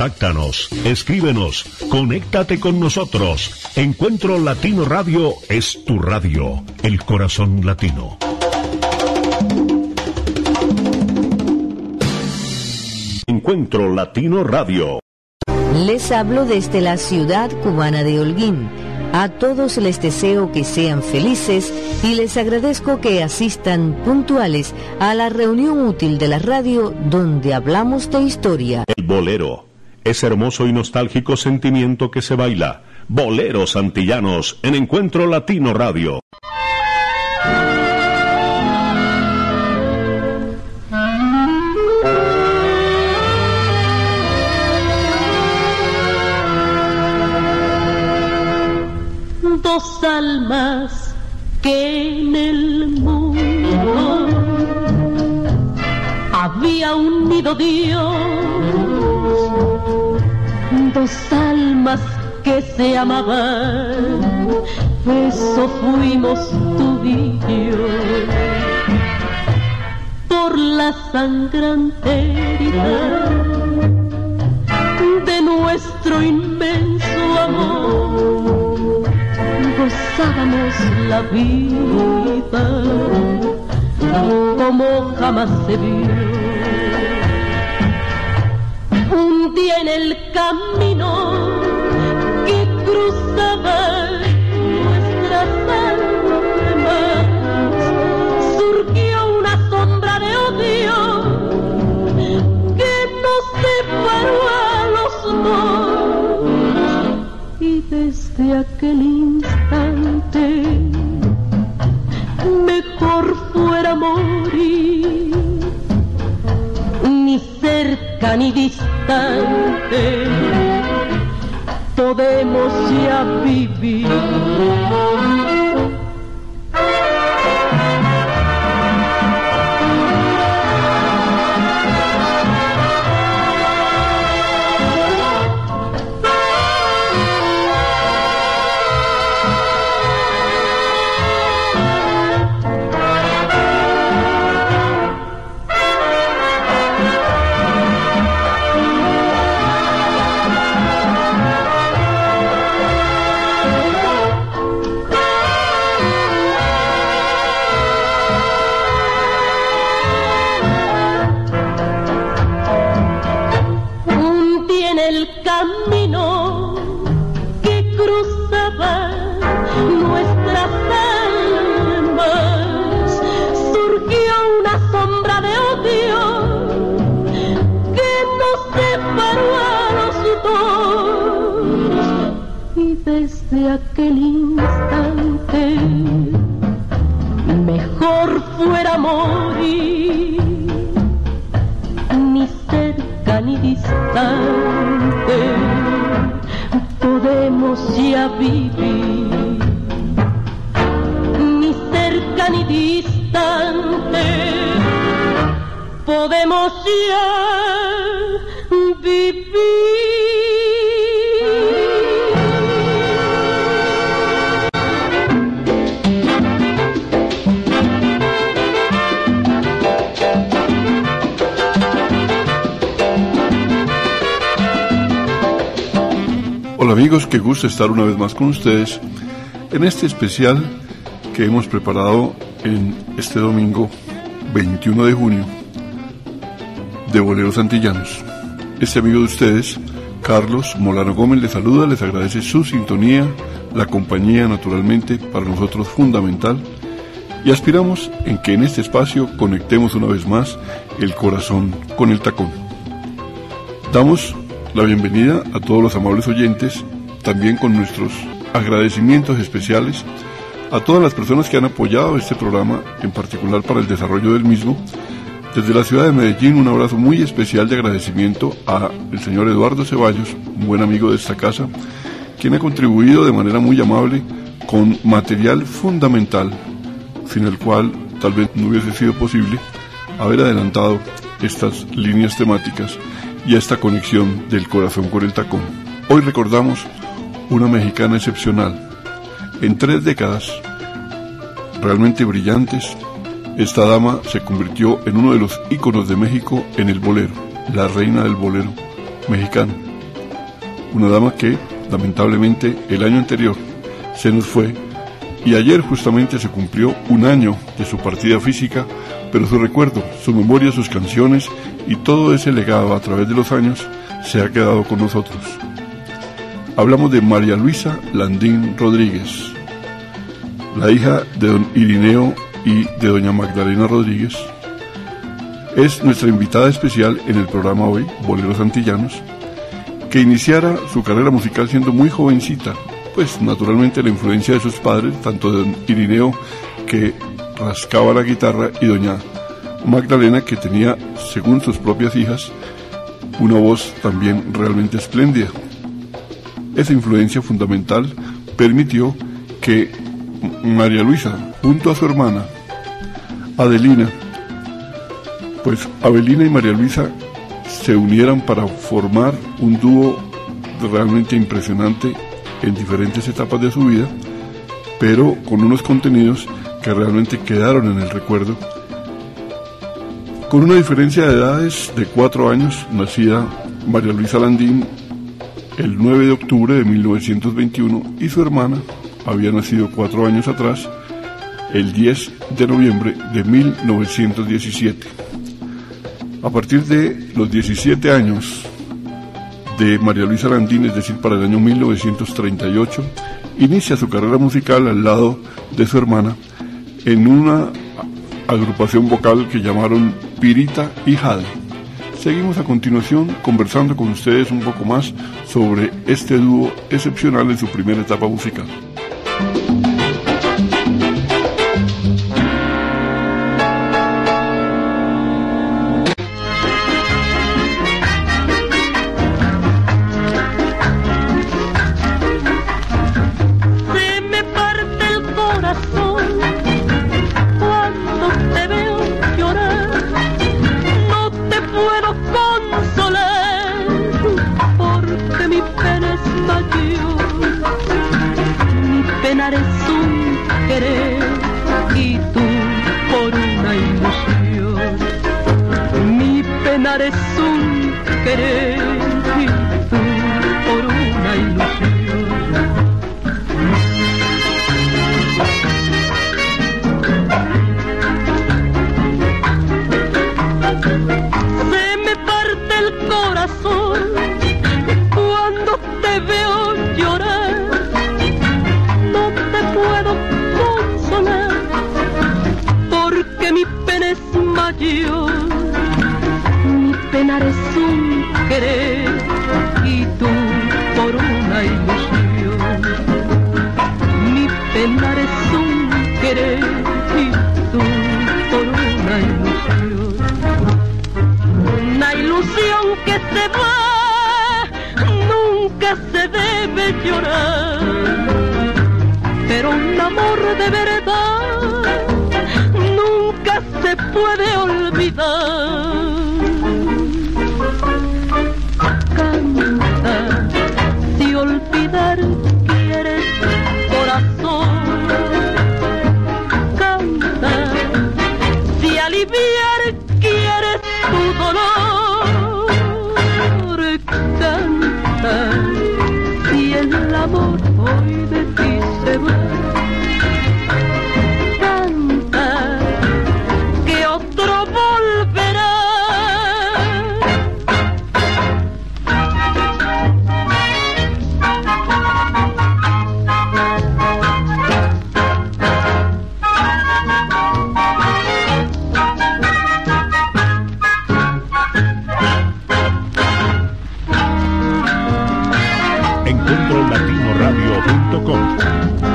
Contáctanos, escríbenos, conéctate con nosotros. Encuentro Latino Radio es tu radio, el corazón latino. Encuentro Latino Radio. Les hablo desde la ciudad cubana de Holguín. A todos les deseo que sean felices y les agradezco que asistan puntuales a la reunión útil de la radio donde hablamos de historia. El bolero, ese hermoso y nostálgico sentimiento que se baila. Boleros antillanos en Encuentro Latino Radio. Dos almas que en el mundo había unido Dios, dos almas que se amaban, eso fuimos tú y. Por la sangrante herida de nuestro inmenso amor, gozábamos la vida como jamás se vio. Un día en el camino que cruzaba nuestras almas. Surgió una sombra de odio que nos separó a los dos. Y desde aquel instante mejor fuera morir. Ni cerca ni distante podemos ya vivir. Vivir. Ni cerca ni distante podemos ya Hola amigos, qué gusto estar una vez más con ustedes en este especial que hemos preparado en este domingo 21 de junio de Boleros Antillanos. Este amigo de ustedes, Carlos Molano Gómez, les saluda, les agradece su sintonía, la compañía naturalmente para nosotros fundamental y aspiramos en que en este espacio conectemos una vez más el corazón con el tacón. Damos la bienvenida a todos los amables oyentes, también con nuestros agradecimientos especiales a todas las personas que han apoyado este programa, en particular para el desarrollo del mismo. Desde la ciudad de Medellín, un abrazo muy especial de agradecimiento a el señor Eduardo Ceballos, un buen amigo de esta casa, quien ha contribuido de manera muy amable con material fundamental, sin el cual tal vez no hubiese sido posible haber adelantado estas líneas temáticas y esta conexión del corazón con el tacón. Hoy recordamos una mexicana excepcional. En tres décadas, realmente brillantes, esta dama se convirtió en uno de los íconos de México en el bolero, la reina del bolero mexicano. una dama que, lamentablemente, el año anterior se nos fue y ayer justamente se cumplió un año de su partida física, pero su recuerdo, su memoria, sus canciones y todo ese legado a través de los años se ha quedado con nosotros. Hablamos de María Luisa Landín Rodríguez, la hija de don Irineo y de doña Magdalena Rodríguez. Es nuestra invitada especial en el programa hoy, Boleros Antillanos, que iniciara su carrera musical siendo muy jovencita, pues naturalmente la influencia de sus padres, tanto de don Irineo que rascaba la guitarra y doña Magdalena que tenía, según sus propias hijas, una voz también realmente espléndida. Esa influencia fundamental permitió que María Luisa, junto a su hermana, Adelina, pues Avelina y María Luisa se unieran para formar un dúo realmente impresionante en diferentes etapas de su vida, pero con unos contenidos que realmente quedaron en el recuerdo. Con una diferencia de edades de cuatro años, nacida María Luisa Landín el 9 de octubre de 1921 y su hermana había nacido cuatro años atrás, el 10 de noviembre de 1917. A partir de los 17 años de María Luisa Landín, es decir, para el año 1938, inicia su carrera musical al lado de su hermana en una agrupación vocal que llamaron Pirita y Jade. Seguimos a continuación conversando con ustedes un poco más sobre este dúo excepcional en su primera etapa musical. querer. se va, nunca se debe llorar. Pero un amor de verdad nunca se puede olvidar. encontrolatinoradio.com.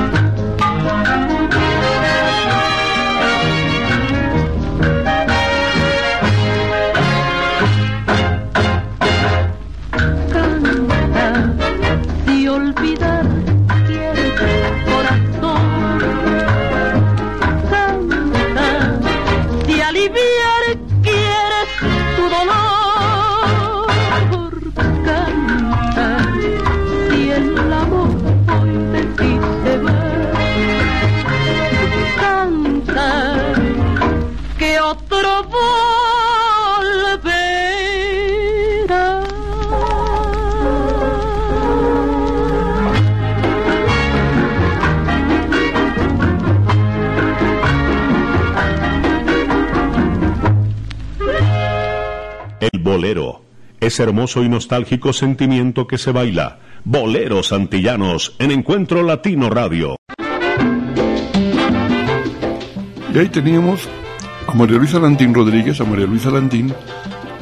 hermoso y nostálgico sentimiento que se baila. Boleros Antillanos en Encuentro Latino Radio. Y ahí teníamos a María Luisa Landín Rodríguez, a María Luisa Landín,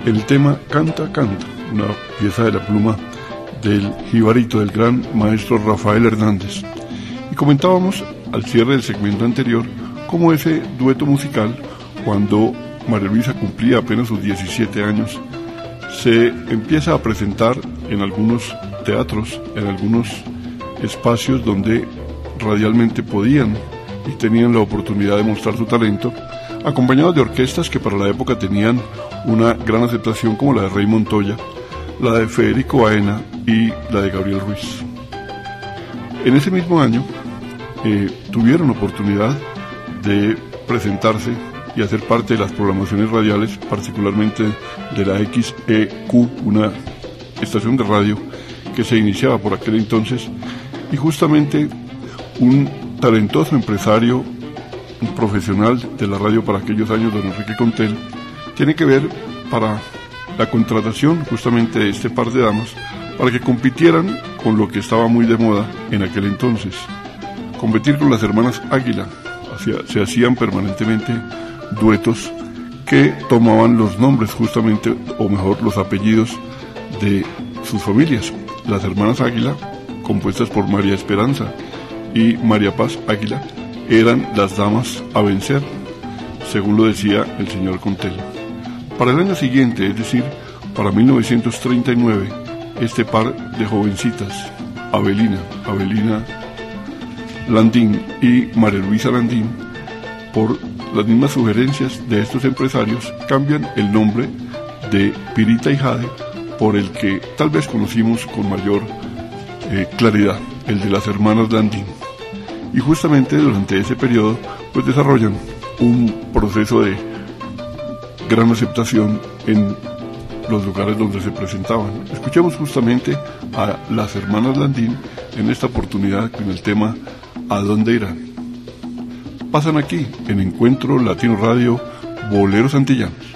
el tema Canta, Canta, una pieza de la pluma del jibarito, del gran maestro Rafael Hernández. Y comentábamos al cierre del segmento anterior cómo ese dueto musical, cuando María Luisa cumplía apenas sus 17 años, se empieza a presentar en algunos teatros, en algunos espacios donde radialmente podían y tenían la oportunidad de mostrar su talento, acompañados de orquestas que para la época tenían una gran aceptación como la de Rey Montoya, la de Federico Baena y la de Gabriel Ruiz. En ese mismo año eh, tuvieron oportunidad de presentarse y hacer parte de las programaciones radiales, particularmente de la XEQ, una estación de radio que se iniciaba por aquel entonces, y justamente un talentoso empresario, un profesional de la radio para aquellos años, don Enrique Contel, tiene que ver para la contratación justamente de este par de damas para que compitieran con lo que estaba muy de moda en aquel entonces, competir con las hermanas Águila. se hacían permanentemente duetos que tomaban los nombres justamente, o mejor los apellidos de sus familias. Las hermanas Águila, compuestas por María Esperanza y María Paz Águila, eran las damas a vencer, según lo decía el señor Contel. Para el año siguiente, es decir, para 1939, este par de jovencitas, Abelina, Abelina Landín y María Luisa Landín, por las mismas sugerencias de estos empresarios, cambian el nombre de Pirita y Jade por el que tal vez conocimos con mayor eh, claridad, el de las hermanas Landín. Y justamente durante ese periodo, pues desarrollan un proceso de gran aceptación en los lugares donde se presentaban. Escuchemos justamente a las hermanas Landín en esta oportunidad con el tema ¿A dónde irán? Pasan aquí en Encuentro Latino Radio Boleros Antillanos.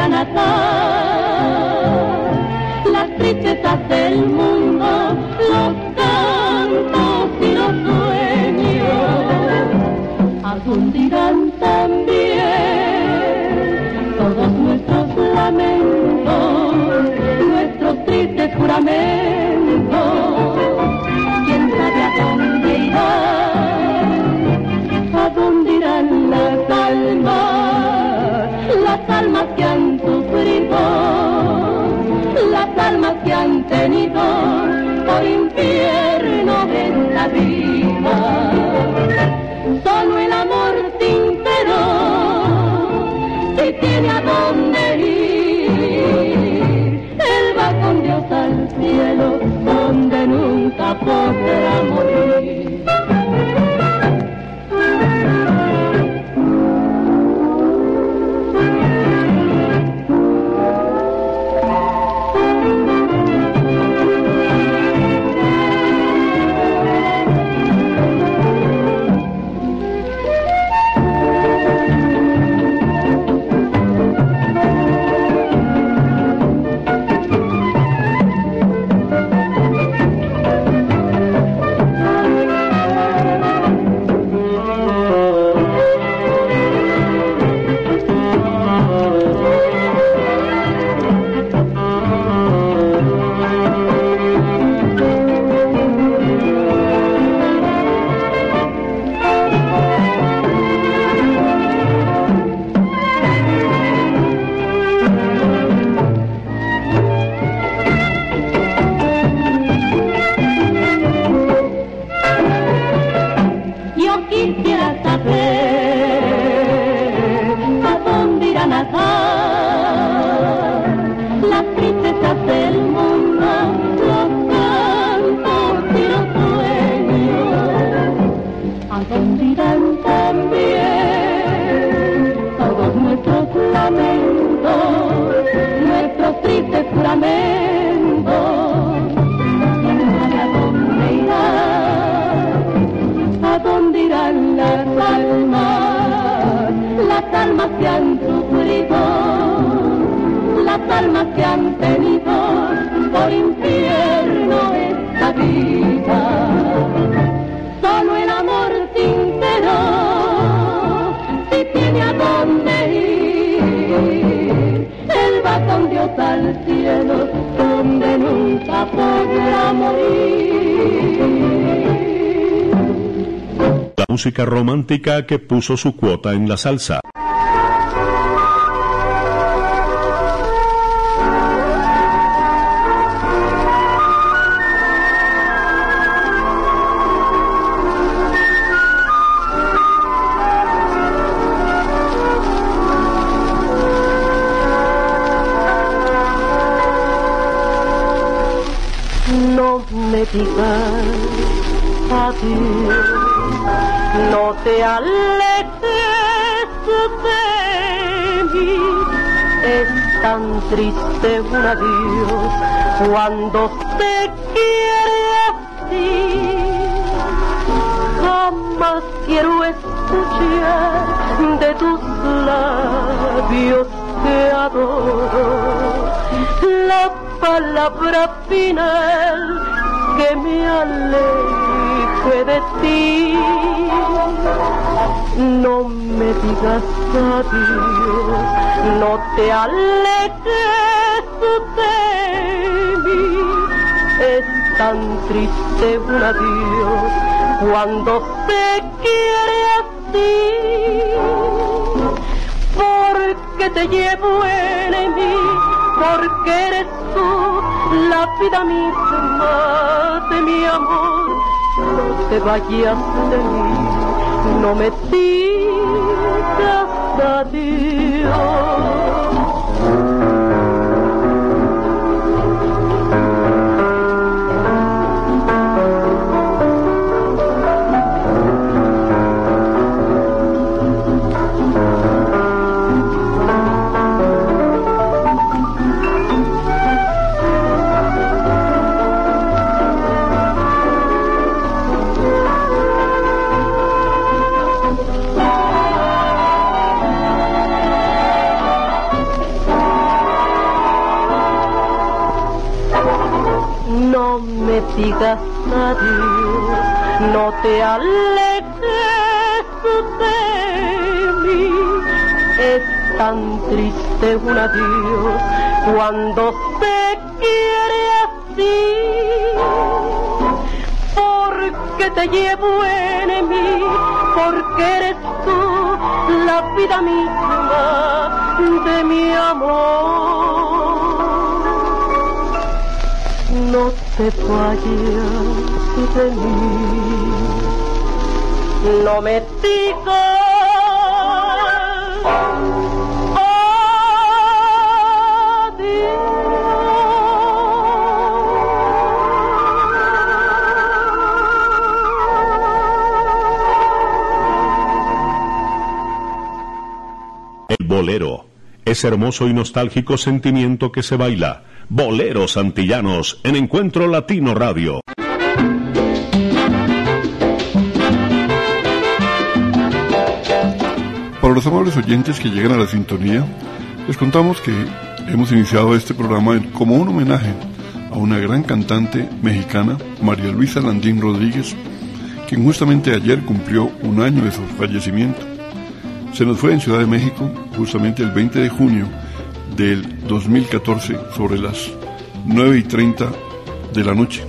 almas que han sufrido tenido por infierno de esta vida. Solo el amor sincero, si tiene a dónde ir, él va con Dios al cielo, donde nunca podrá. Música romántica que puso su cuota en la salsa. Cuando se quiere así. Jamás quiero escuchar de tus labios que adoro la palabra final que me aleje de ti. No me digas adiós, no te alejes de tan triste un adiós cuando se quiere así porque te llevo en mí, porque eres tú la vida misma de mi amor. No te vayas de mí, no me digas adiós. Digas adiós, no te alejes de mí. Es tan triste un adiós cuando se quiere así. Porque te llevo en mí, porque eres tú la vida misma de mi amor no te. No me El bolero. Ese hermoso y nostálgico sentimiento que se baila. Boleros Antillanos en Encuentro Latino Radio. Para los amables oyentes que llegan a la sintonía, les contamos que hemos iniciado este programa como un homenaje a una gran cantante mexicana, María Luisa Landín Rodríguez, quien justamente ayer cumplió un año de su fallecimiento. Se nos fue en Ciudad de México justamente el 20 de junio del 2014 sobre las 9 y 30 de la noche.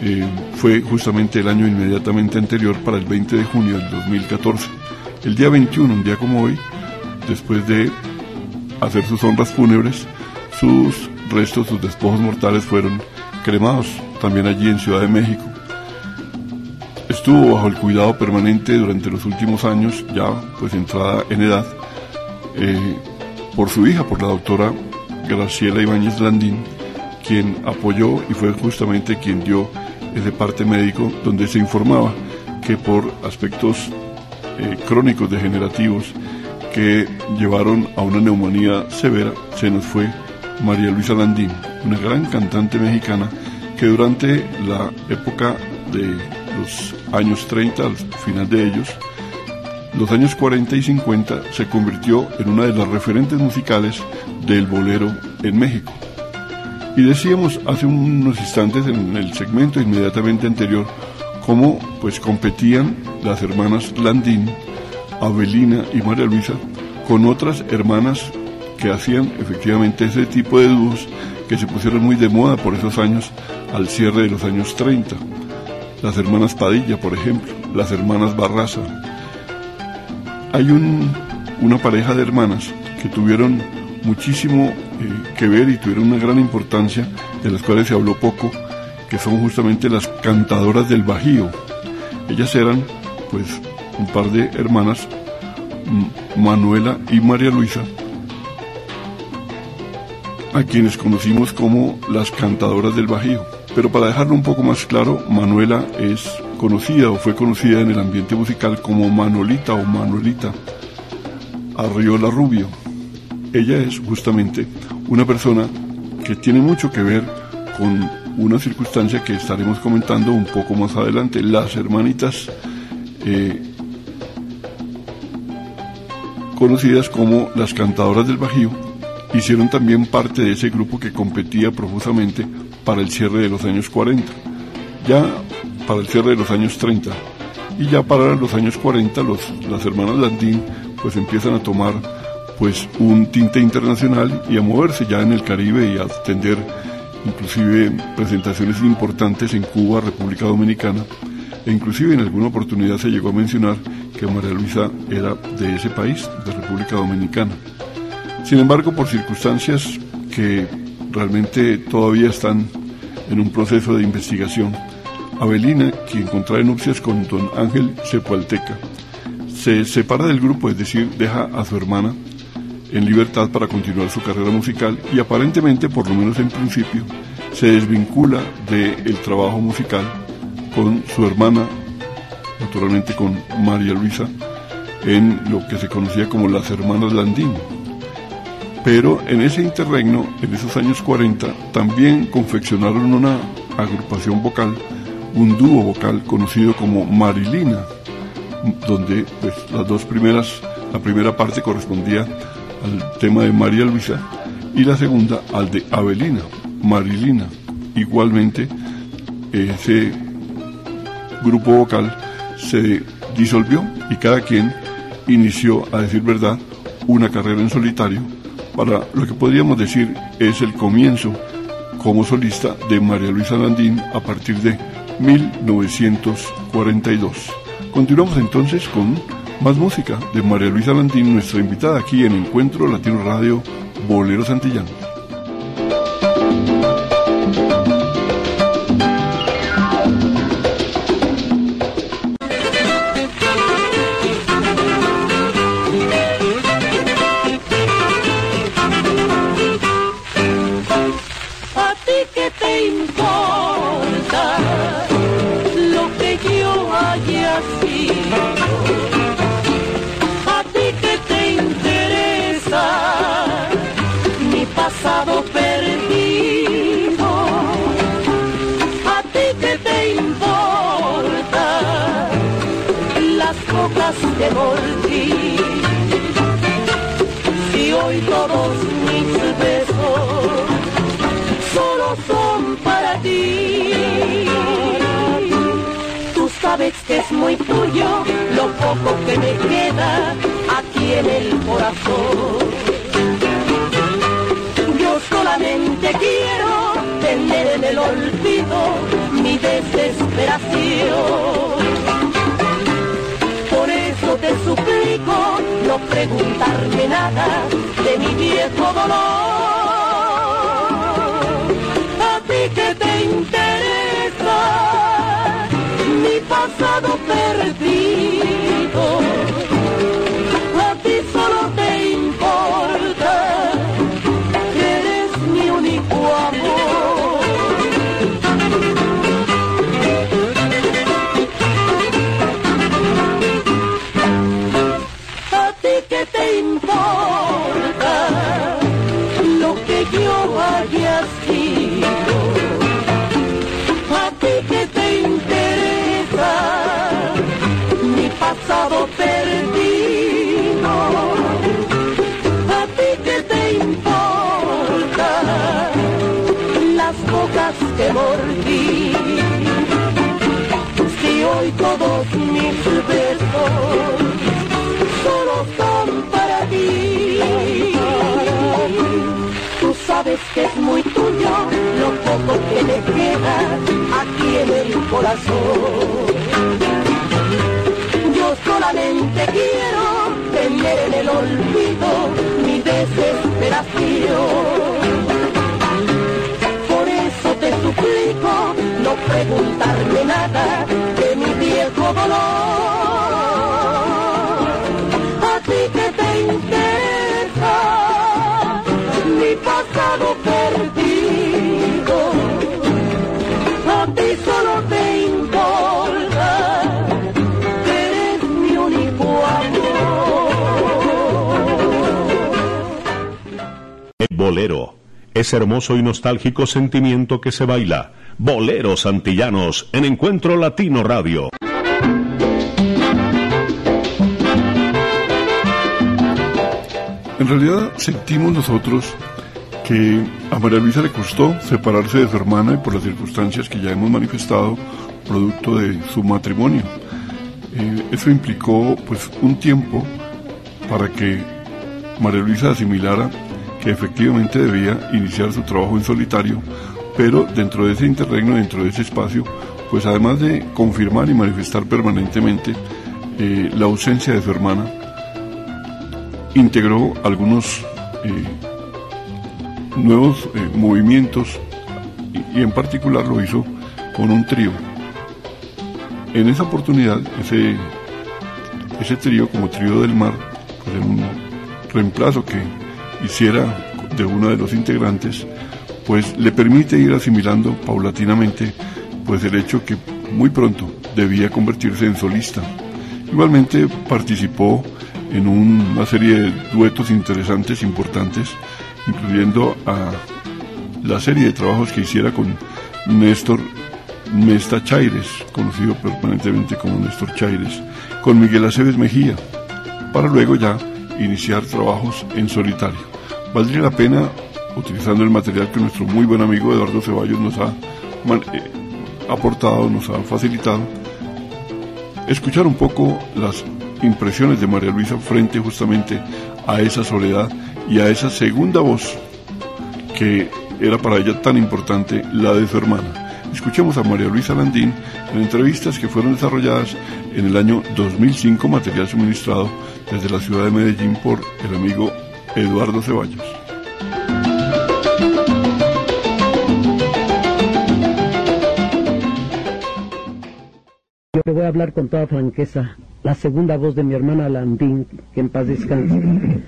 Eh, fue justamente el año inmediatamente anterior para el 20 de junio del 2014. El día 21, un día como hoy, después de hacer sus honras fúnebres, sus restos, sus despojos mortales fueron cremados también allí en Ciudad de México. Estuvo bajo el cuidado permanente durante los últimos años, ya pues entrada en edad, eh, por su hija, por la doctora Graciela Ibáñez Landín, quien apoyó y fue justamente quien dio ese parte médico donde se informaba que por aspectos eh, crónicos degenerativos que llevaron a una neumonía severa, se nos fue María Luisa Landín, una gran cantante mexicana que durante la época de los años 30, al final de ellos, los años 40 y 50 se convirtió en una de las referentes musicales del bolero en México. Y decíamos hace unos instantes en el segmento inmediatamente anterior cómo pues competían las hermanas Landín, Abelina y María Luisa con otras hermanas que hacían efectivamente ese tipo de dúos que se pusieron muy de moda por esos años al cierre de los años 30. Las hermanas Padilla, por ejemplo, las hermanas Barraza. Hay una pareja de hermanas que tuvieron muchísimo eh, que ver y tuvieron una gran importancia, de las cuales se habló poco, que son justamente las cantadoras del Bajío. Ellas eran, pues, un par de hermanas, Manuela y María Luisa, a quienes conocimos como las cantadoras del Bajío. Pero para dejarlo un poco más claro, Manuela es conocida o fue conocida en el ambiente musical como Manolita o Manuelita Arriola Rubio. Ella es justamente una persona que tiene mucho que ver con una circunstancia que estaremos comentando un poco más adelante. Las hermanitas eh, conocidas como las cantadoras del Bajío hicieron también parte de ese grupo que competía profusamente para el cierre de los años 40, ya para el cierre de los años 30 y ya para los años 40 los, las hermanas Landín pues empiezan a tomar pues un tinte internacional y a moverse ya en el Caribe y a atender inclusive presentaciones importantes en Cuba, República Dominicana e inclusive en alguna oportunidad se llegó a mencionar que María Luisa era de ese país, de República Dominicana. Sin embargo, por circunstancias que realmente todavía están en un proceso de investigación, Avelina, quien contrae nupcias con don Ángel Cepualteca, se separa del grupo, es decir, deja a su hermana en libertad para continuar su carrera musical y aparentemente, por lo menos en principio, se desvincula del trabajo musical con su hermana, naturalmente con María Luisa, en lo que se conocía como las hermanas Landín. Pero en ese interregno, en esos años 40, también confeccionaron una agrupación vocal, un dúo vocal conocido como Marilina, donde pues, las dos primeras, la primera parte correspondía al tema de María Luisa y la segunda al de Avelina, Marilina. Igualmente, ese grupo vocal se disolvió y cada quien inició, a decir verdad, una carrera en solitario para lo que podríamos decir es el comienzo como solista de María Luisa Landín a partir de 1942. Continuamos entonces con más música de María Luisa Landín, nuestra invitada aquí en Encuentro Latino Radio Bolero Santillán. Y hoy todos mis besos solo son para ti. Tú sabes que es muy tuyo lo poco que me queda aquí en el corazón. Yo solamente quiero tener en el olvido mi desesperación no preguntarme nada de mi viejo dolor. A ti que te interesa mi pasado perdido. Solo son para ti. Tú sabes que es muy tuyo lo poco que me queda aquí en el corazón. Yo solamente quiero tener en el olvido mi desesperación. Por eso te suplico no preguntarme nada dolor. A ti que te interesa mi pasado perdido. A ti solo te importa que eres mi único amor. El bolero. Ese hermoso y nostálgico sentimiento que se baila. Boleros antillanos en Encuentro Latino Radio. En realidad sentimos nosotros que a María Luisa le costó separarse de su hermana y por las circunstancias que ya hemos manifestado, producto de su matrimonio. Eh, eso implicó pues un tiempo para que María Luisa asimilara que efectivamente debía iniciar su trabajo en solitario, pero dentro de ese interregno, dentro de ese espacio, pues además de confirmar y manifestar permanentemente eh, la ausencia de su hermana, integró algunos eh, nuevos eh, movimientos y, y en particular lo hizo con un trío. En esa oportunidad, ese, ese trío como trío del mar, pues en un reemplazo que hiciera de uno de los integrantes, pues le permite ir asimilando paulatinamente pues el hecho que muy pronto debía convertirse en solista. Igualmente participó en un- una serie de duetos interesantes, importantes, incluyendo la serie de trabajos que hiciera con Néstor Mesta Chaires, conocido permanentemente como Néstor Chaires, con Miguel Aceves Mejía, para luego ya iniciar trabajos en solitario. Valdría la pena, utilizando el material que nuestro muy buen amigo Eduardo Ceballos nos ha eh, aportado, nos ha facilitado, escuchar un poco las impresiones de María Luisa frente justamente a esa soledad y a esa segunda voz que era para ella tan importante, la de su hermana. Escuchemos a María Luisa Landín en entrevistas que fueron desarrolladas en el año 2005, material suministrado desde la ciudad de Medellín por el amigo Eduardo Ceballos. Le voy a hablar con toda franqueza. La segunda voz de mi hermana Landín, que en paz descanse.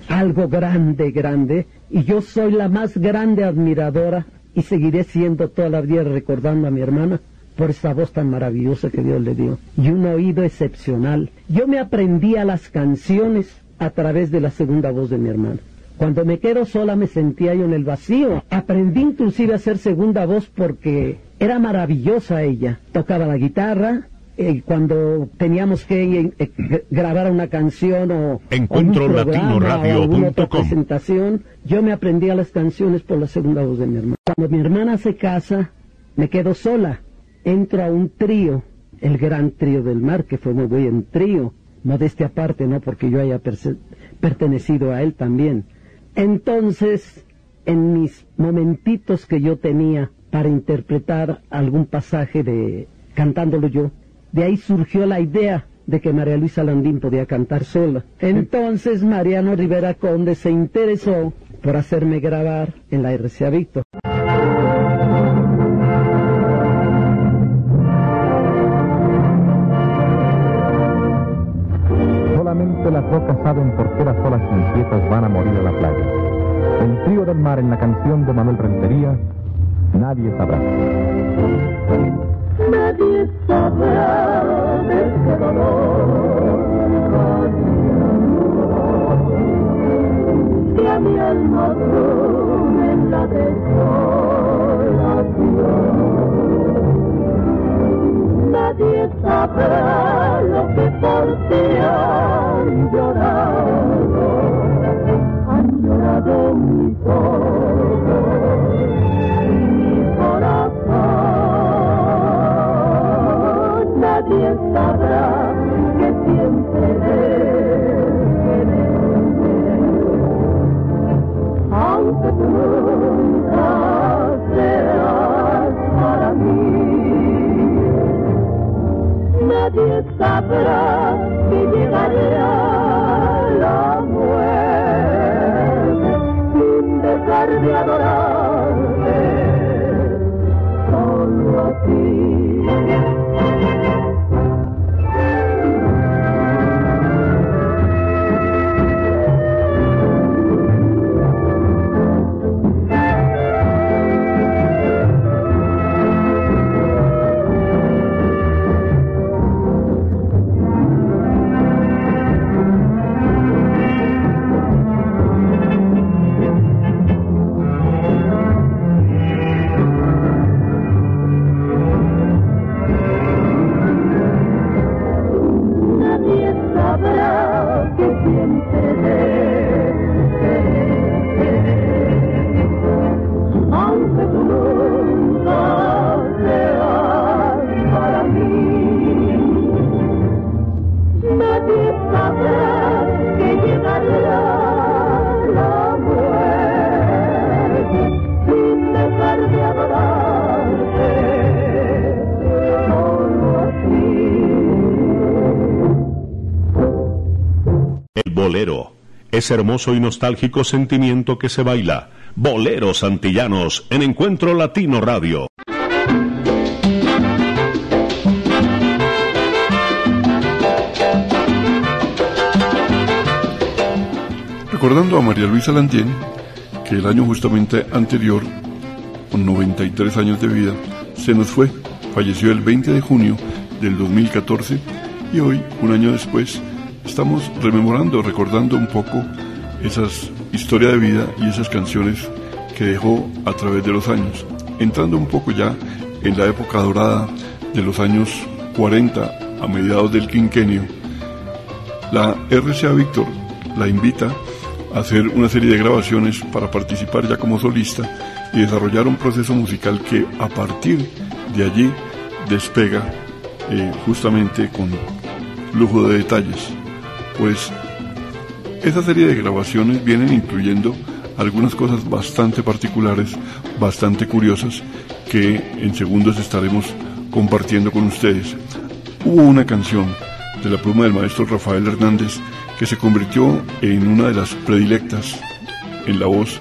Algo grande, grande. Y yo soy la más grande admiradora y seguiré siendo toda la vida recordando a mi hermana por esa voz tan maravillosa que Dios le dio. Y un oído excepcional. Yo me aprendía las canciones a través de la segunda voz de mi hermana. Cuando me quedo sola me sentía yo en el vacío. Aprendí inclusive a ser segunda voz porque era maravillosa ella. Tocaba la guitarra, eh, cuando teníamos que eh, grabar una canción o, Encuentro o un programa latinoradio o alguna otra punto com. presentación, yo me aprendía las canciones por la segunda voz de mi hermana. Cuando mi hermana se casa, me quedo sola. Entro a un trío, el gran trío del mar, que fue muy buen trío. Modestia aparte, no porque yo haya pertenecido a él también. Entonces, en mis momentitos que yo tenía para interpretar algún pasaje de cantándolo yo, de ahí surgió la idea de que María Luisa Landín podía cantar sola. Entonces Mariano Rivera Conde se interesó por hacerme grabar en la RCA Víctor. Solamente las rocas saben por qué las olas inquietas van a morir a la playa. El frío del mar en la canción de Manuel Rentería, nadie sabrá. Nadie sabrá de ese dolor. Que a mi alma en la desolación. Nadie sabrá lo que por ti han llorado. Han llorado mis ojos, sabrá que llegaré a la muerte. Sin dejar de adorarte ese hermoso y nostálgico sentimiento que se baila. Boleros antillanos en Encuentro Latino Radio. Recordando a María Luisa Landien, que el año justamente anterior, con 93 años de vida, se nos fue, falleció el 20 de junio del 2014 y hoy, un año después, estamos rememorando, recordando un poco esas historias de vida y esas canciones que dejó a través de los años. Entrando un poco ya en la época dorada de los años 40 a mediados del quinquenio, la RCA Víctor la invita a hacer una serie de grabaciones para participar ya como solista y desarrollar un proceso musical que a partir de allí despega eh, justamente con lujo de detalles pues esa serie de grabaciones vienen incluyendo algunas cosas bastante particulares, bastante curiosas, que en segundos estaremos compartiendo con ustedes. Hubo una canción de la pluma del maestro Rafael Hernández que se convirtió en una de las predilectas en la voz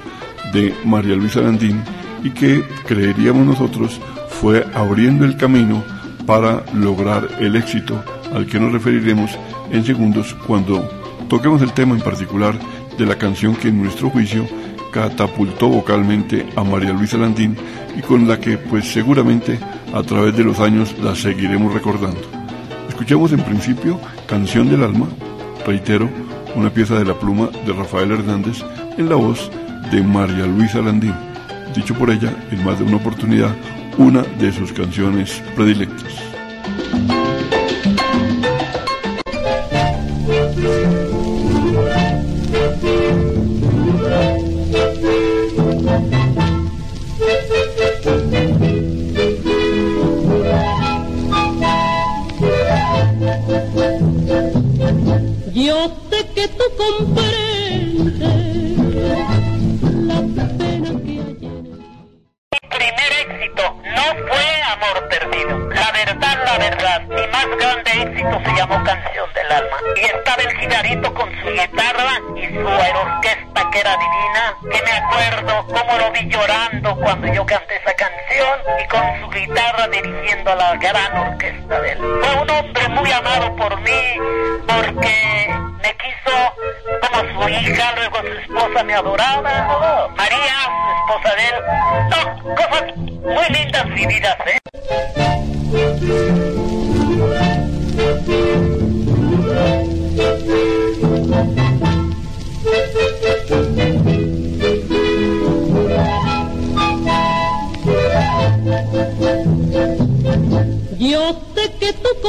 de María Luisa Landín y que creeríamos nosotros fue abriendo el camino para lograr el éxito al que nos referiremos en segundos cuando toquemos el tema en particular de la canción que en nuestro juicio catapultó vocalmente a María Luisa Landín y con la que pues seguramente a través de los años la seguiremos recordando. Escuchemos en principio Canción del Alma, reitero, una pieza de la pluma de Rafael Hernández en la voz de María Luisa Landín, dicho por ella en más de una oportunidad una de sus canciones predilectas.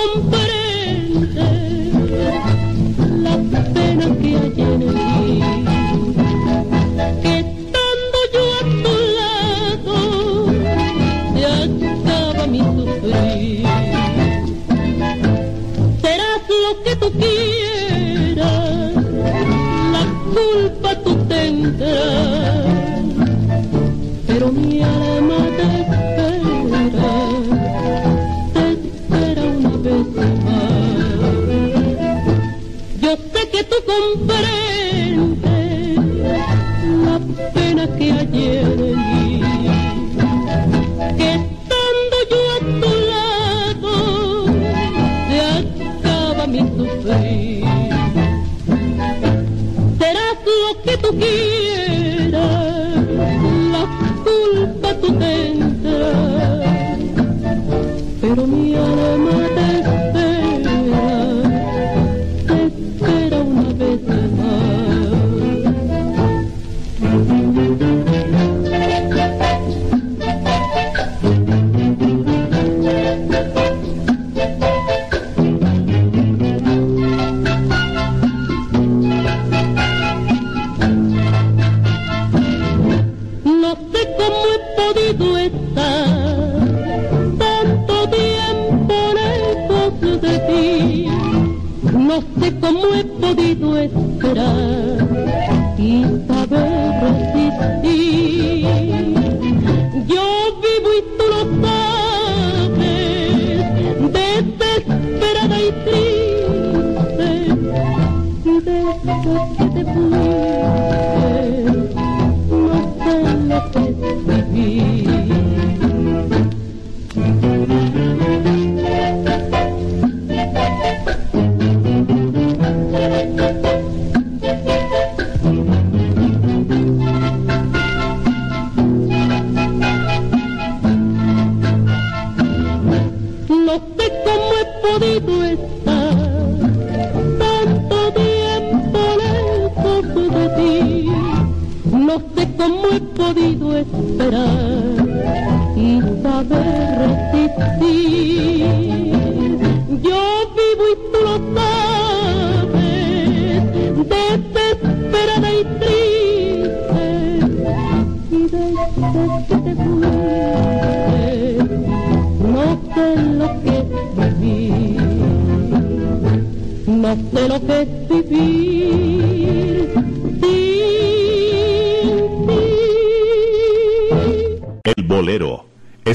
Mi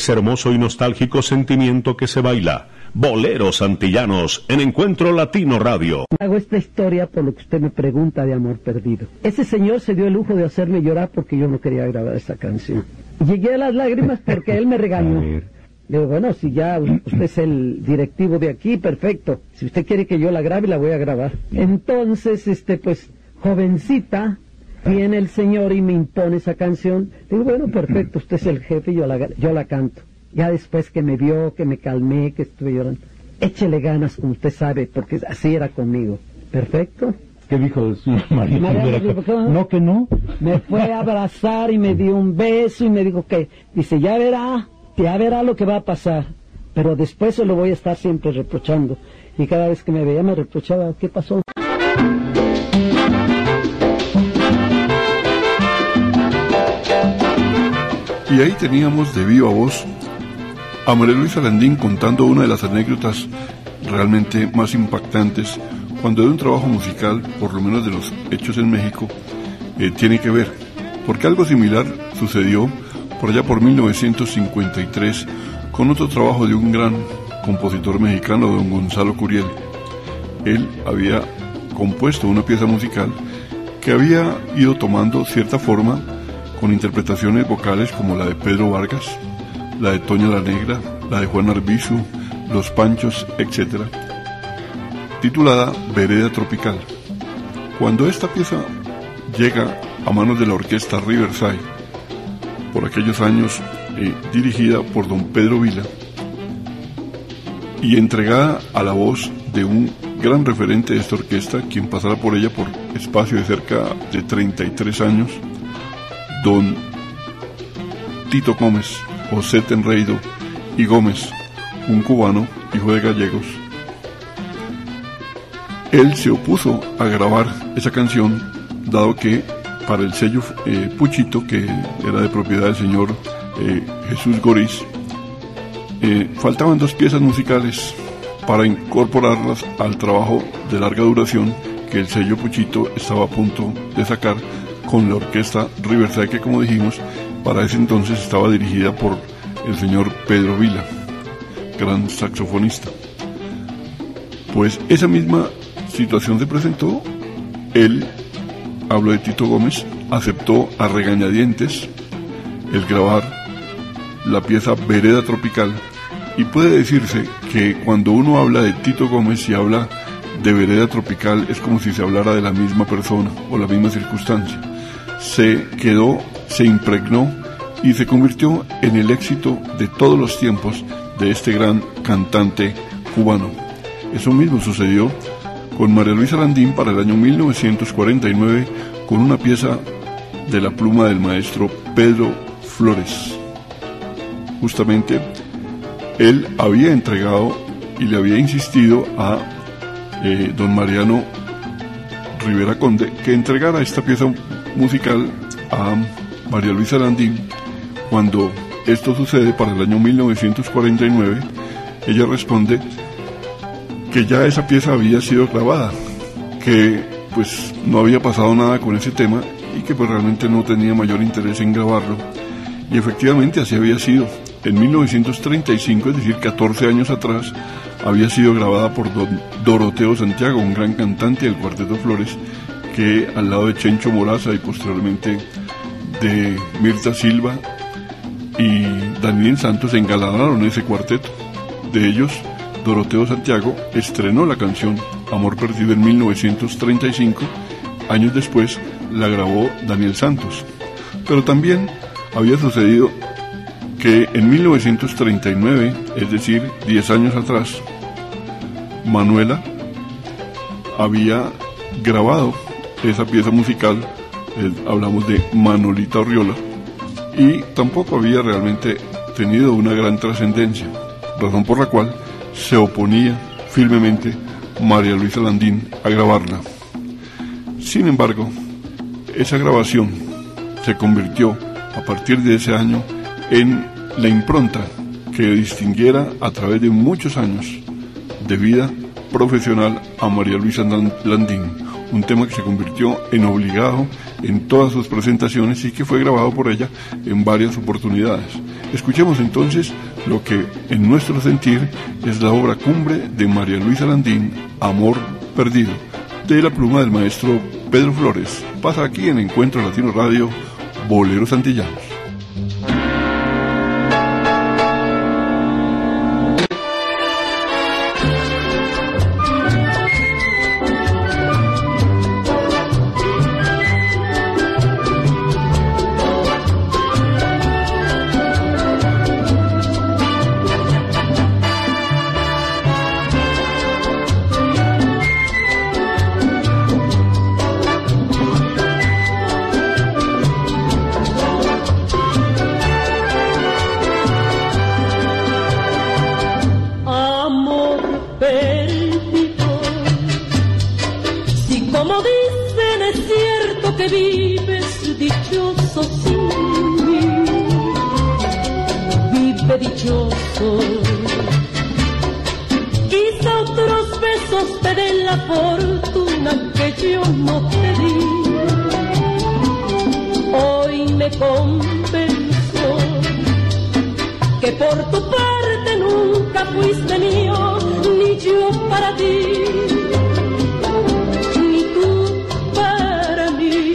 Ese hermoso y nostálgico sentimiento que se baila. Boleros antillanos en Encuentro Latino Radio. Hago esta historia por lo que usted me pregunta de amor perdido. Ese señor se dio el lujo de hacerme llorar porque yo no quería grabar esa canción. Llegué a las lágrimas porque él me regañó. Le digo, bueno, si ya usted es el directivo de aquí, perfecto. Si usted quiere que yo la grabe, la voy a grabar. Entonces, este, pues, jovencita, viene el señor y me impone esa canción. Digo, bueno, perfecto, usted es el jefe, yo la, yo la canto. Ya después que me vio, que me calmé, que estuve llorando, échele ganas, como usted sabe, porque así era conmigo. Perfecto. ¿Qué dijo el señor María? María No, que no. Me fue a abrazar y me dio un beso y me dijo que, dice, ya verá, ya verá lo que va a pasar. Pero después se lo voy a estar siempre reprochando. Y cada vez que me veía me reprochaba, ¿qué pasó? Y ahí teníamos de viva voz a María Luisa Landín contando una de las anécdotas realmente más impactantes cuando de un trabajo musical, por lo menos de los hechos en México, eh, tiene que ver. Porque algo similar sucedió por allá por 1953 con otro trabajo de un gran compositor mexicano, don Gonzalo Curiel. Él había compuesto una pieza musical que había ido tomando cierta forma con interpretaciones vocales como la de Pedro Vargas, la de Toña la Negra, la de Juan Arbizu, Los Panchos, etc., titulada Vereda Tropical. Cuando esta pieza llega a manos de la orquesta Riverside, por aquellos años eh, dirigida por don Pedro Vila, y entregada a la voz de un gran referente de esta orquesta, quien pasará por ella por espacio de cerca de 33 años, don Tito Gómez, José Tenreido y Gómez, un cubano, hijo de gallegos. Él se opuso a grabar esa canción, dado que para el sello eh, Puchito, que era de propiedad del señor eh, Jesús Goriz, eh, faltaban dos piezas musicales para incorporarlas al trabajo de larga duración que el sello Puchito estaba a punto de sacar con la orquesta Riverside que como dijimos para ese entonces estaba dirigida por el señor Pedro Vila, gran saxofonista. Pues esa misma situación se presentó, él, hablo de Tito Gómez, aceptó a regañadientes el grabar la pieza Vereda Tropical y puede decirse que cuando uno habla de Tito Gómez y habla de Vereda Tropical es como si se hablara de la misma persona o la misma circunstancia. Se quedó, se impregnó y se convirtió en el éxito de todos los tiempos de este gran cantante cubano. Eso mismo sucedió con María Luisa Landín para el año 1949 con una pieza de la pluma del maestro Pedro Flores. Justamente él había entregado y le había insistido a eh, don Mariano Rivera Conde que entregara esta pieza musical a María Luisa Landín cuando esto sucede para el año 1949 ella responde que ya esa pieza había sido grabada que pues no había pasado nada con ese tema y que pues realmente no tenía mayor interés en grabarlo. Y efectivamente así había sido. En 1935, es decir, 14 años atrás, había sido grabada por Doroteo Santiago, un gran cantante del Cuarteto Flores, que al lado de Chencho Moraza y posteriormente de Mirta Silva y Daniel Santos engalanaron ese cuarteto. De ellos, Doroteo Santiago estrenó la canción Amor Perdido en 1935, años después la grabó Daniel Santos. Pero también había sucedido que en 1939, es decir, 10 años atrás, Manuela había grabado esa pieza musical, eh, hablamos de Manolita Orriola, y tampoco había realmente tenido una gran trascendencia, razón por la cual se oponía firmemente María Luisa Landín a grabarla. Sin embargo, esa grabación se convirtió a partir de ese año en la impronta que distinguiera a través de muchos años de vida profesional a María Luisa Landín, un tema que se convirtió en obligado en todas sus presentaciones y que fue grabado por ella en varias oportunidades. Escuchemos entonces lo que en nuestro sentir es la obra cumbre de María Luisa Landín, Amor Perdido, de la pluma del maestro Pedro Flores. Pasa aquí en Encuentro Latino Radio, Boleros Antillanos. fuiste mío, ni yo para ti, ni tú para mí,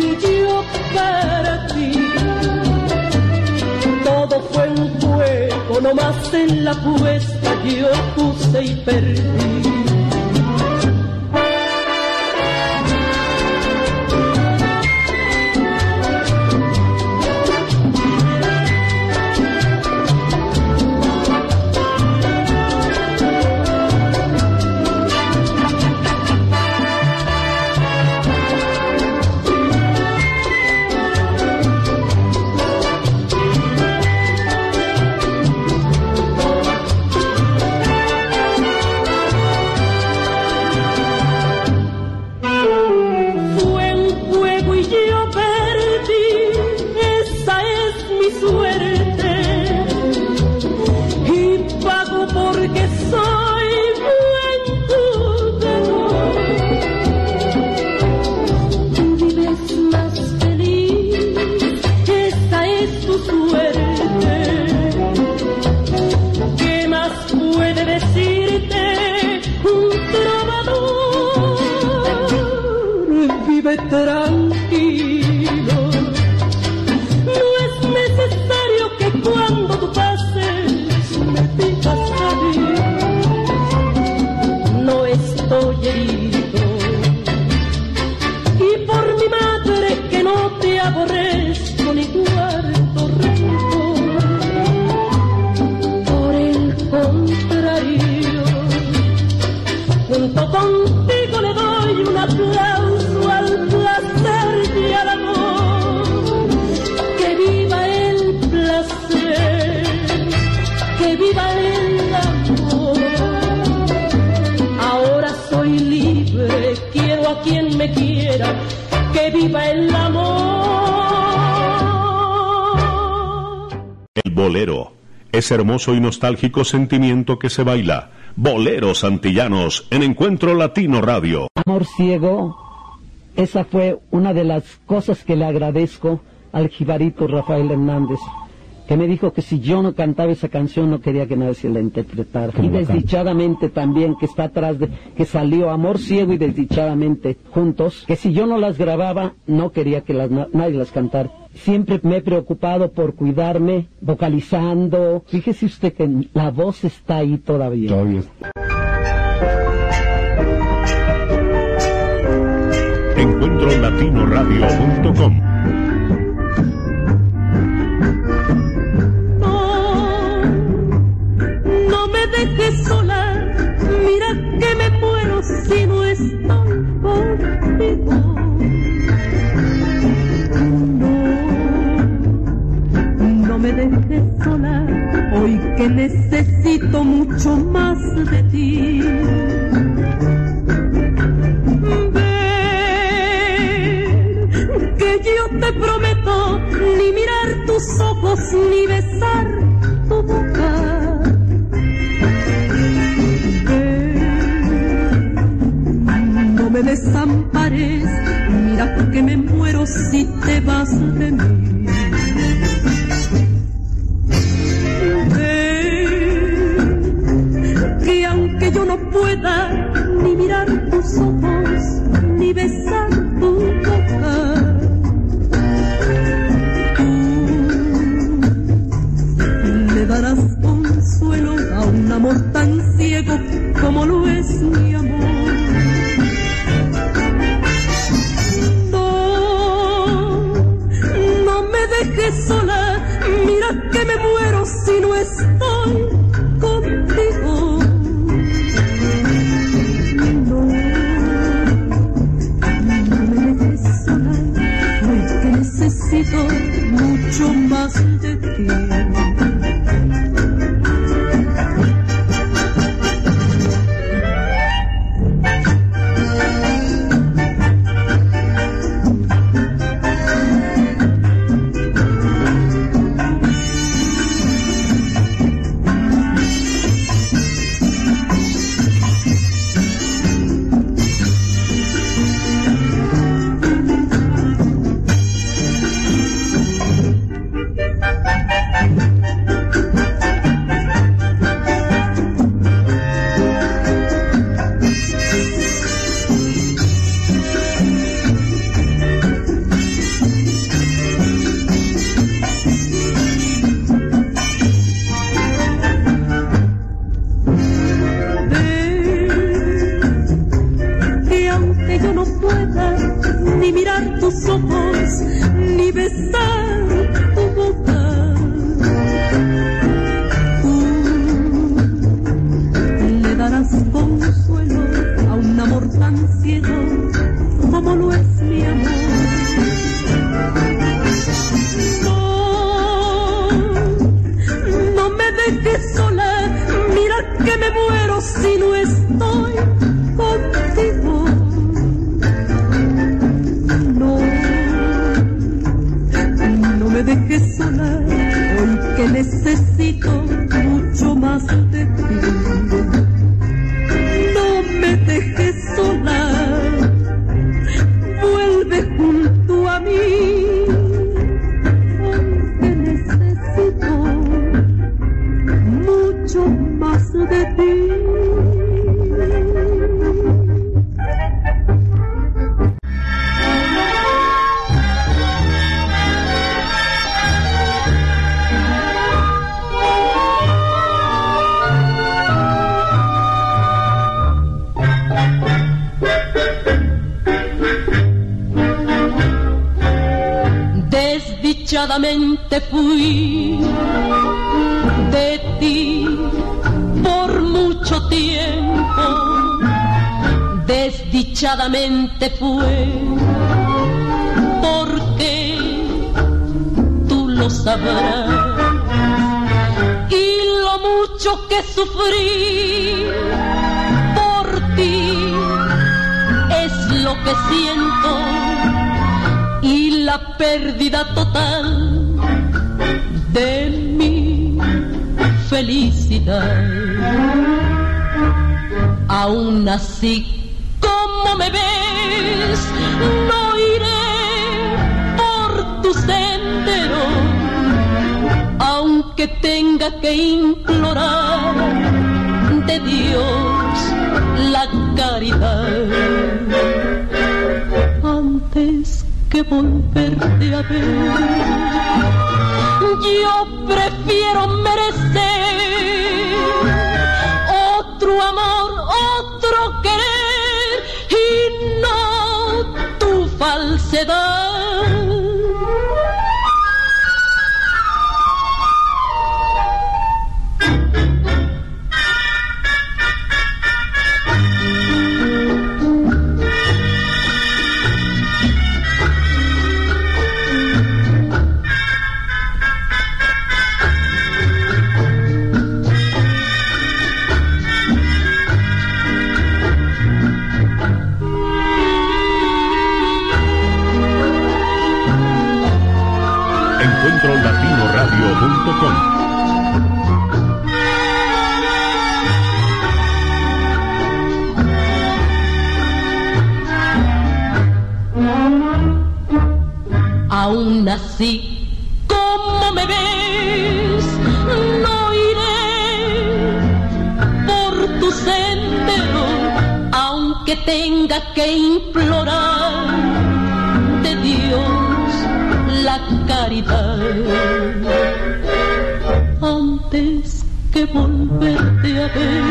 ni yo para ti. Todo fue un juego, nomás en la puesta yo puse y perdí. Me quiera, que viva el amor. El bolero. Ese hermoso y nostálgico sentimiento que se baila. Boleros antillanos en Encuentro Latino Radio. Amor ciego, esa fue una de las cosas que le agradezco al jibarito Rafael Hernández, que me dijo que si yo no cantaba esa canción no quería que nadie se la interpretara. Y desdichadamente también, que está atrás de, que salió Amor ciego y desdichadamente juntos, que si yo no las grababa no quería que las, na- nadie las cantara. Siempre me he preocupado por cuidarme, vocalizando. Fíjese usted que la voz está ahí todavía. Todavía EncuentroLatinoRadio.com contigo. No, no me dejes sola, hoy que necesito mucho más de ti. Ven, que yo te prometo ni mirar tus ojos ni besar tu boca. Me desampares, mira que me muero si te vas de mí. Tan ciego como lo es mi amor. No, no me dejes sola, mira que me muero si no estoy contigo. No, no me dejes sola, hoy que necesito tenga que implorar de Dios la caridad. Antes que volverte a ver. Yo prefiero merecer otro amor, otro querer y no tu falsedad. Tenga que implorar de Dios la caridad antes que volverte a ver.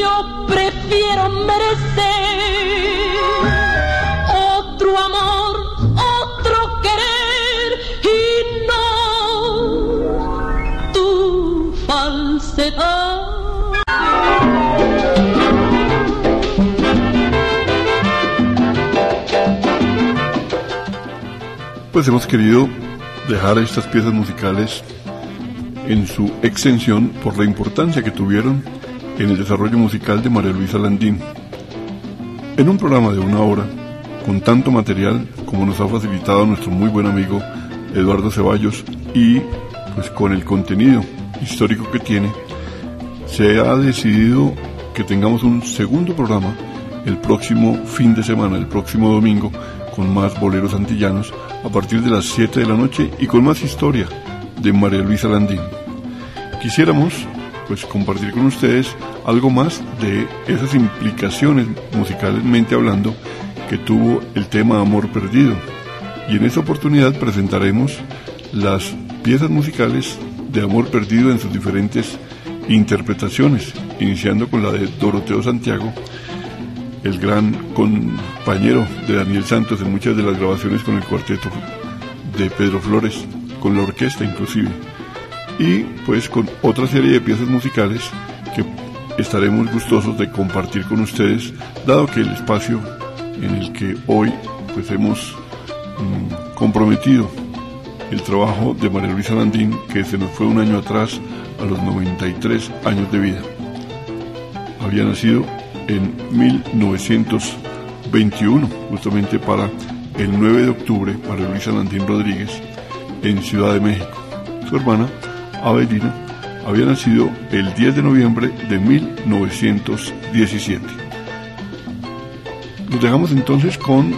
Yo prefiero merecer Pues hemos querido dejar estas piezas musicales en su extensión por la importancia que tuvieron en el desarrollo musical de María Luisa Landín. En un programa de una hora, con tanto material como nos ha facilitado nuestro muy buen amigo Eduardo Ceballos y pues con el contenido histórico que tiene, se ha decidido que tengamos un segundo programa el próximo fin de semana, el próximo domingo, con más boleros antillanos a partir de las 7 de la noche y con más historia de María Luisa Landín. Quisiéramos pues compartir con ustedes algo más de esas implicaciones musicalmente hablando que tuvo el tema Amor Perdido. Y en esta oportunidad presentaremos las piezas musicales de Amor Perdido en sus diferentes interpretaciones, iniciando con la de Doroteo Santiago, el gran compañero de Daniel Santos en muchas de las grabaciones con el cuarteto de Pedro Flores, con la orquesta inclusive, y pues con otra serie de piezas musicales que estaremos gustosos de compartir con ustedes, dado que el espacio en el que hoy pues hemos mm, comprometido el trabajo de María Luisa Landín, que se nos fue un año atrás a los 93 años de vida. Había nacido en 1921, justamente para el 9 de octubre, María Luisa Landín Rodríguez, en Ciudad de México. Su hermana, Avelina, había nacido el 10 de noviembre de 1917. Nos dejamos entonces con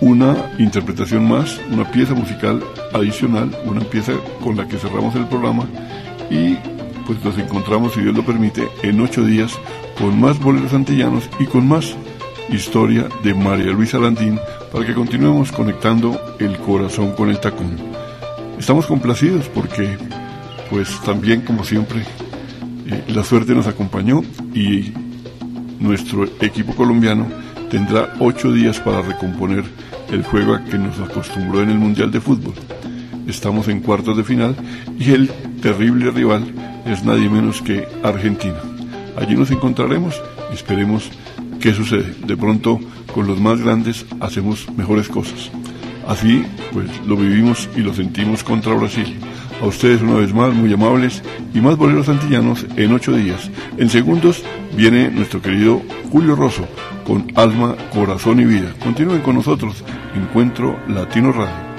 una interpretación más, una pieza musical adicional, una pieza con la que cerramos el programa y pues nos encontramos, si Dios lo permite, en ocho días con más boleros antillanos y con más historia de María Luisa Landín para que continuemos conectando el corazón con el tacón. Estamos complacidos porque pues también como siempre eh, la suerte nos acompañó y nuestro equipo colombiano tendrá ocho días para recomponer el juego a que nos acostumbró en el Mundial de Fútbol. Estamos en cuartos de final y el terrible rival es nadie menos que Argentina. Allí nos encontraremos esperemos qué sucede. De pronto, con los más grandes hacemos mejores cosas. Así, pues lo vivimos y lo sentimos contra Brasil. A ustedes una vez más, muy amables y más boleros antillanos en ocho días. En segundos viene nuestro querido Julio Rosso con Alma, Corazón y Vida. Continúen con nosotros. Encuentro Latino Radio.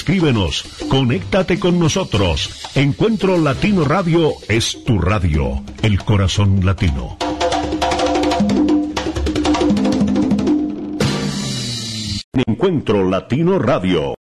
Escríbenos, conéctate con nosotros. Encuentro Latino Radio es tu radio, el corazón latino. Encuentro Latino Radio.